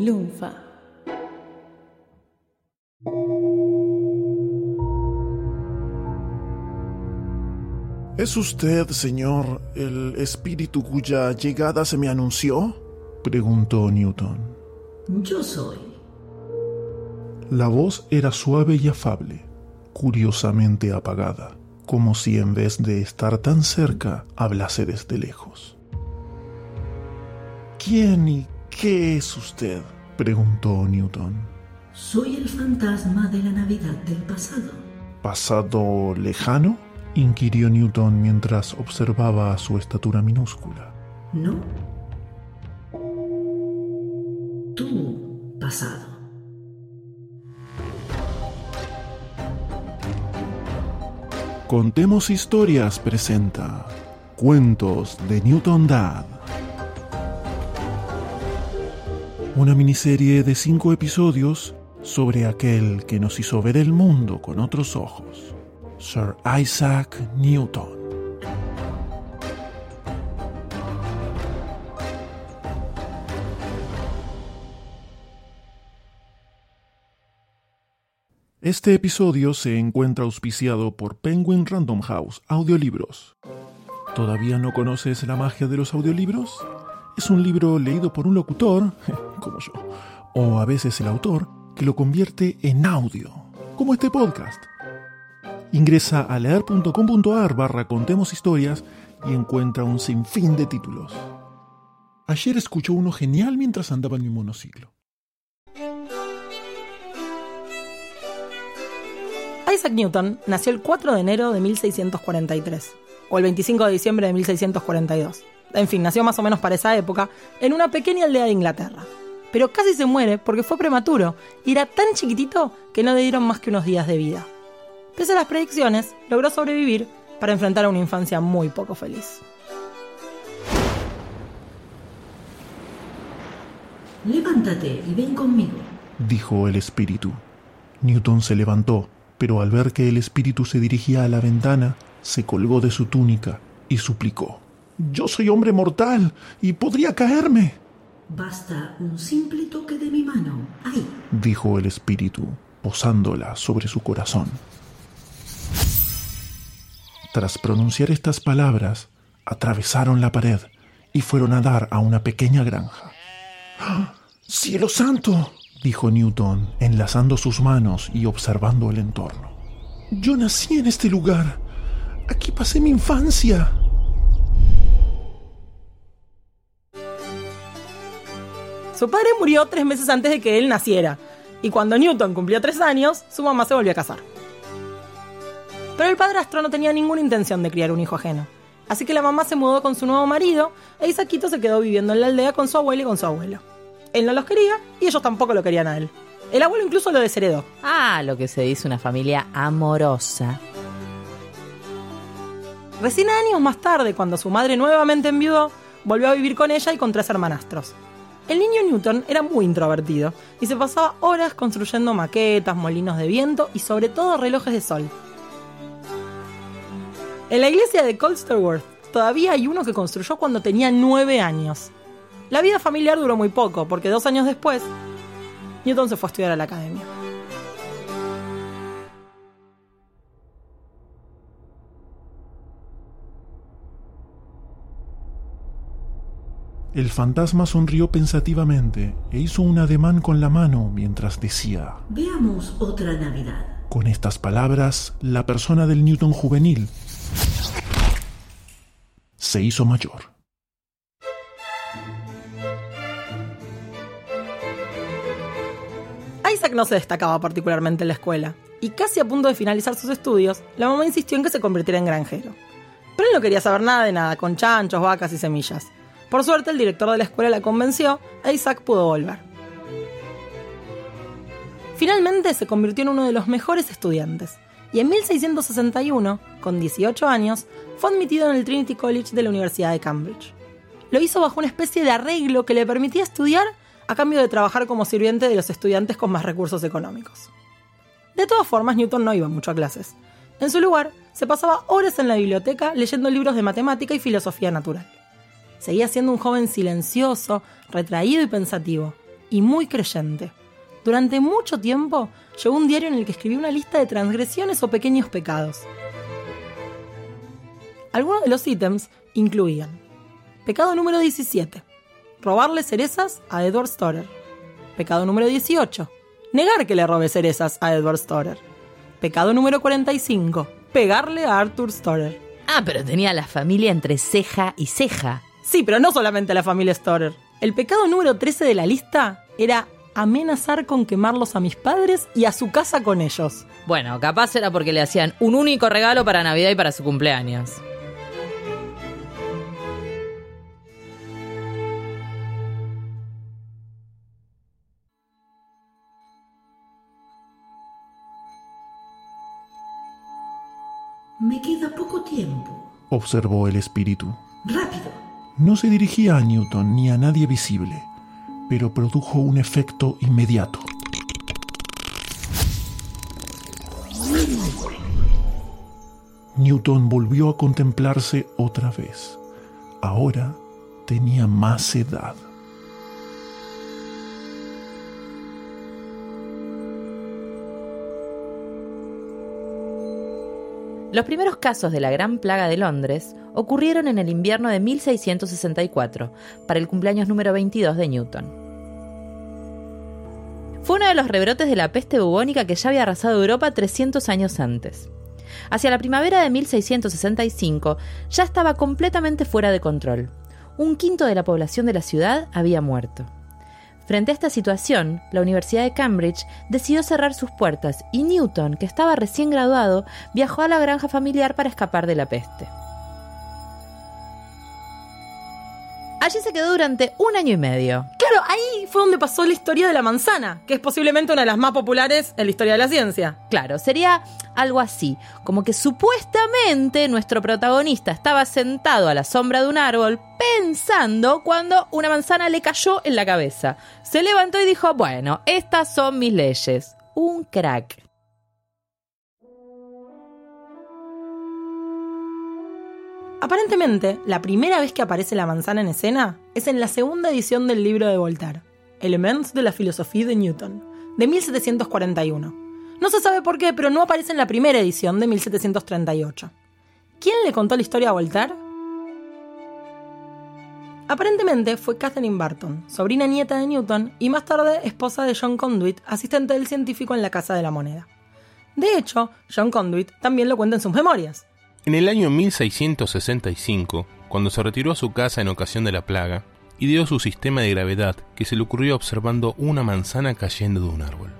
Lunfa. ¿Es usted, señor, el espíritu cuya llegada se me anunció? preguntó Newton. Yo soy. La voz era suave y afable, curiosamente apagada, como si en vez de estar tan cerca hablase desde lejos. ¿Quién y qué es usted? preguntó Newton. Soy el fantasma de la Navidad del pasado. ¿Pasado lejano? inquirió Newton mientras observaba su estatura minúscula. ¿No? Tu pasado. Contemos Historias presenta Cuentos de Newton Dad. Una miniserie de cinco episodios sobre aquel que nos hizo ver el mundo con otros ojos, Sir Isaac Newton. Este episodio se encuentra auspiciado por Penguin Random House Audiolibros. ¿Todavía no conoces la magia de los audiolibros? Es un libro leído por un locutor, como yo, o a veces el autor, que lo convierte en audio, como este podcast. Ingresa a leer.com.ar barra contemos historias y encuentra un sinfín de títulos. Ayer escuchó uno genial mientras andaba en mi monociclo. Isaac Newton nació el 4 de enero de 1643, o el 25 de diciembre de 1642. En fin, nació más o menos para esa época, en una pequeña aldea de Inglaterra. Pero casi se muere porque fue prematuro y era tan chiquitito que no le dieron más que unos días de vida. Pese a las predicciones, logró sobrevivir para enfrentar a una infancia muy poco feliz. Levántate y ven conmigo. dijo el espíritu. Newton se levantó, pero al ver que el espíritu se dirigía a la ventana, se colgó de su túnica y suplicó. Yo soy hombre mortal y podría caerme, Basta un simple toque de mi mano. Ahí. dijo el espíritu, posándola sobre su corazón. Tras pronunciar estas palabras, atravesaron la pared y fueron a dar a una pequeña granja. ¡Ah! ¡Cielo santo! dijo Newton, enlazando sus manos y observando el entorno. Yo nací en este lugar. Aquí pasé mi infancia. Su padre murió tres meses antes de que él naciera, y cuando Newton cumplió tres años, su mamá se volvió a casar. Pero el padrastro no tenía ninguna intención de criar un hijo ajeno, así que la mamá se mudó con su nuevo marido e Isaquito se quedó viviendo en la aldea con su abuelo y con su abuelo. Él no los quería y ellos tampoco lo querían a él. El abuelo incluso lo desheredó. Ah, lo que se dice una familia amorosa. Recién años más tarde, cuando su madre nuevamente enviudó, volvió a vivir con ella y con tres hermanastros. El niño Newton era muy introvertido y se pasaba horas construyendo maquetas, molinos de viento y sobre todo relojes de sol. En la iglesia de Colsterworth todavía hay uno que construyó cuando tenía nueve años. La vida familiar duró muy poco, porque dos años después, Newton se fue a estudiar a la academia. El fantasma sonrió pensativamente e hizo un ademán con la mano mientras decía, Veamos otra Navidad. con estas palabras, la persona del Newton juvenil se hizo mayor. Isaac no se destacaba particularmente en la escuela, y casi a punto de finalizar sus estudios, la mamá insistió en que se convirtiera en granjero. Pero él no quería saber nada de nada, con chanchos, vacas y semillas. Por suerte, el director de la escuela la convenció e Isaac pudo volver. Finalmente se convirtió en uno de los mejores estudiantes, y en 1661, con 18 años, fue admitido en el Trinity College de la Universidad de Cambridge. Lo hizo bajo una especie de arreglo que le permitía estudiar a cambio de trabajar como sirviente de los estudiantes con más recursos económicos. De todas formas, Newton no iba mucho a clases. En su lugar, se pasaba horas en la biblioteca leyendo libros de matemática y filosofía natural. Seguía siendo un joven silencioso, retraído y pensativo, y muy creyente. Durante mucho tiempo llevó un diario en el que escribió una lista de transgresiones o pequeños pecados. Algunos de los ítems incluían Pecado número 17. Robarle cerezas a Edward Storer. Pecado número 18. Negar que le robe cerezas a Edward Storer. Pecado número 45. Pegarle a Arthur Storer. Ah, pero tenía la familia entre ceja y ceja. Sí, pero no solamente la familia Storer. El pecado número 13 de la lista era amenazar con quemarlos a mis padres y a su casa con ellos. Bueno, capaz era porque le hacían un único regalo para Navidad y para su cumpleaños. Me queda poco tiempo. observó el espíritu. No se dirigía a Newton ni a nadie visible, pero produjo un efecto inmediato. Newton volvió a contemplarse otra vez. Ahora tenía más edad. Los primeros casos de la Gran Plaga de Londres ocurrieron en el invierno de 1664, para el cumpleaños número 22 de Newton. Fue uno de los rebrotes de la peste bubónica que ya había arrasado Europa 300 años antes. Hacia la primavera de 1665 ya estaba completamente fuera de control. Un quinto de la población de la ciudad había muerto. Frente a esta situación, la Universidad de Cambridge decidió cerrar sus puertas y Newton, que estaba recién graduado, viajó a la granja familiar para escapar de la peste. Allí se quedó durante un año y medio. Claro, ahí fue donde pasó la historia de la manzana, que es posiblemente una de las más populares en la historia de la ciencia. Claro, sería algo así, como que supuestamente nuestro protagonista estaba sentado a la sombra de un árbol pensando cuando una manzana le cayó en la cabeza. Se levantó y dijo, bueno, estas son mis leyes. Un crack. Aparentemente, la primera vez que aparece la manzana en escena es en la segunda edición del libro de Voltaire, Elements de la filosofía de Newton, de 1741. No se sabe por qué, pero no aparece en la primera edición de 1738. ¿Quién le contó la historia a Voltaire? Aparentemente fue Catherine Barton, sobrina nieta de Newton y más tarde esposa de John Conduit, asistente del científico en la Casa de la Moneda. De hecho, John Conduit también lo cuenta en sus memorias. En el año 1665, cuando se retiró a su casa en ocasión de la plaga, ideó su sistema de gravedad que se le ocurrió observando una manzana cayendo de un árbol.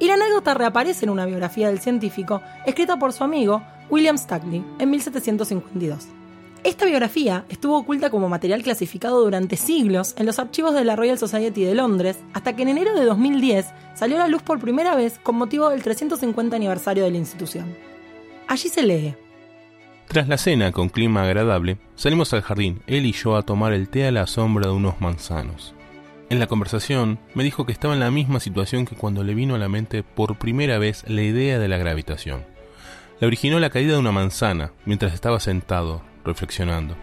Y la anécdota reaparece en una biografía del científico escrita por su amigo William Stuckley en 1752. Esta biografía estuvo oculta como material clasificado durante siglos en los archivos de la Royal Society de Londres, hasta que en enero de 2010 salió a la luz por primera vez con motivo del 350 aniversario de la institución. Allí se lee. Tras la cena con clima agradable, salimos al jardín, él y yo, a tomar el té a la sombra de unos manzanos. En la conversación me dijo que estaba en la misma situación que cuando le vino a la mente por primera vez la idea de la gravitación. La originó la caída de una manzana mientras estaba sentado, reflexionando.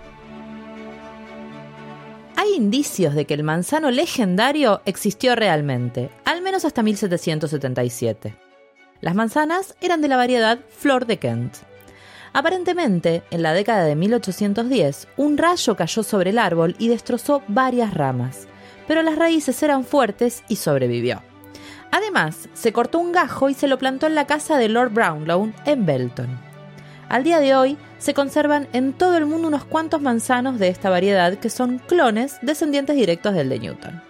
Hay indicios de que el manzano legendario existió realmente, al menos hasta 1777. Las manzanas eran de la variedad Flor de Kent. Aparentemente, en la década de 1810, un rayo cayó sobre el árbol y destrozó varias ramas, pero las raíces eran fuertes y sobrevivió. Además, se cortó un gajo y se lo plantó en la casa de Lord Brownlow en Belton. Al día de hoy, se conservan en todo el mundo unos cuantos manzanos de esta variedad que son clones descendientes directos del de Newton.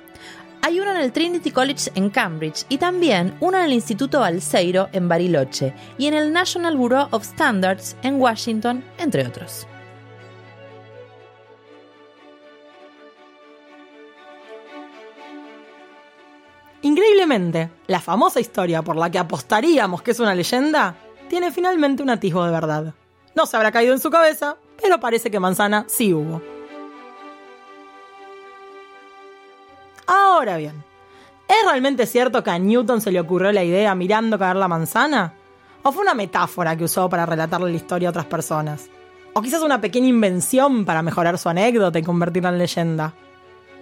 Hay uno en el Trinity College en Cambridge y también uno en el Instituto Balseiro en Bariloche y en el National Bureau of Standards en Washington, entre otros. Increíblemente, la famosa historia por la que apostaríamos que es una leyenda tiene finalmente un atisbo de verdad. No se habrá caído en su cabeza, pero parece que manzana sí hubo. Ahora bien, ¿es realmente cierto que a Newton se le ocurrió la idea mirando caer la manzana? ¿O fue una metáfora que usó para relatarle la historia a otras personas? ¿O quizás una pequeña invención para mejorar su anécdota y convertirla en leyenda?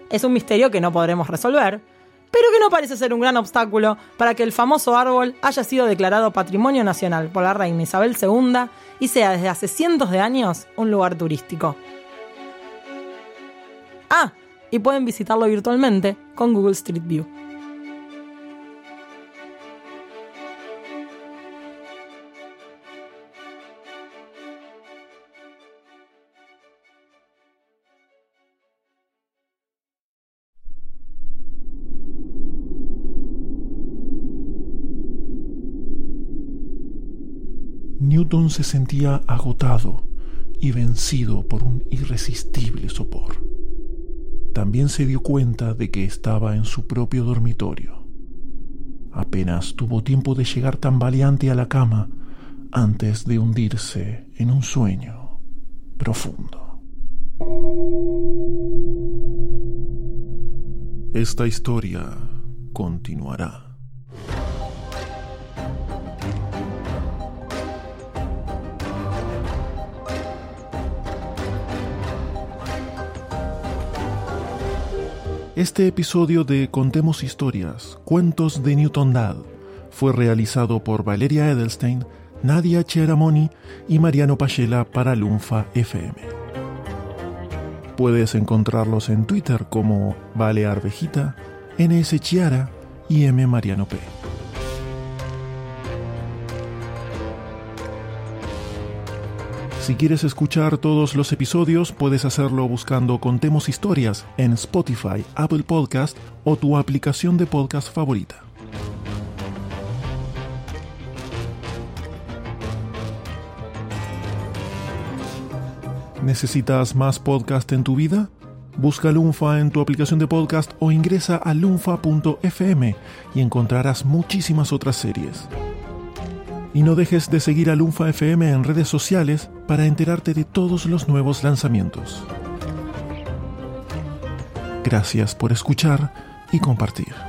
Es un misterio que no podremos resolver, pero que no parece ser un gran obstáculo para que el famoso árbol haya sido declarado Patrimonio Nacional por la reina Isabel II y sea desde hace cientos de años un lugar turístico. Ah, y pueden visitarlo virtualmente con Google Street View. Newton se sentía agotado y vencido por un irresistible sopor. También se dio cuenta de que estaba en su propio dormitorio. Apenas tuvo tiempo de llegar tambaleante a la cama antes de hundirse en un sueño profundo. Esta historia continuará. Este episodio de Contemos Historias, Cuentos de Newton Dad, fue realizado por Valeria Edelstein, Nadia Cheramoni y Mariano Pachela para Lunfa FM. Puedes encontrarlos en Twitter como Vale Arvejita, NS Chiara y M Mariano P. Si quieres escuchar todos los episodios, puedes hacerlo buscando Contemos Historias en Spotify, Apple Podcast o tu aplicación de podcast favorita. ¿Necesitas más podcast en tu vida? Busca Lunfa en tu aplicación de podcast o ingresa a lunfa.fm y encontrarás muchísimas otras series. Y no dejes de seguir a Lunfa FM en redes sociales para enterarte de todos los nuevos lanzamientos. Gracias por escuchar y compartir.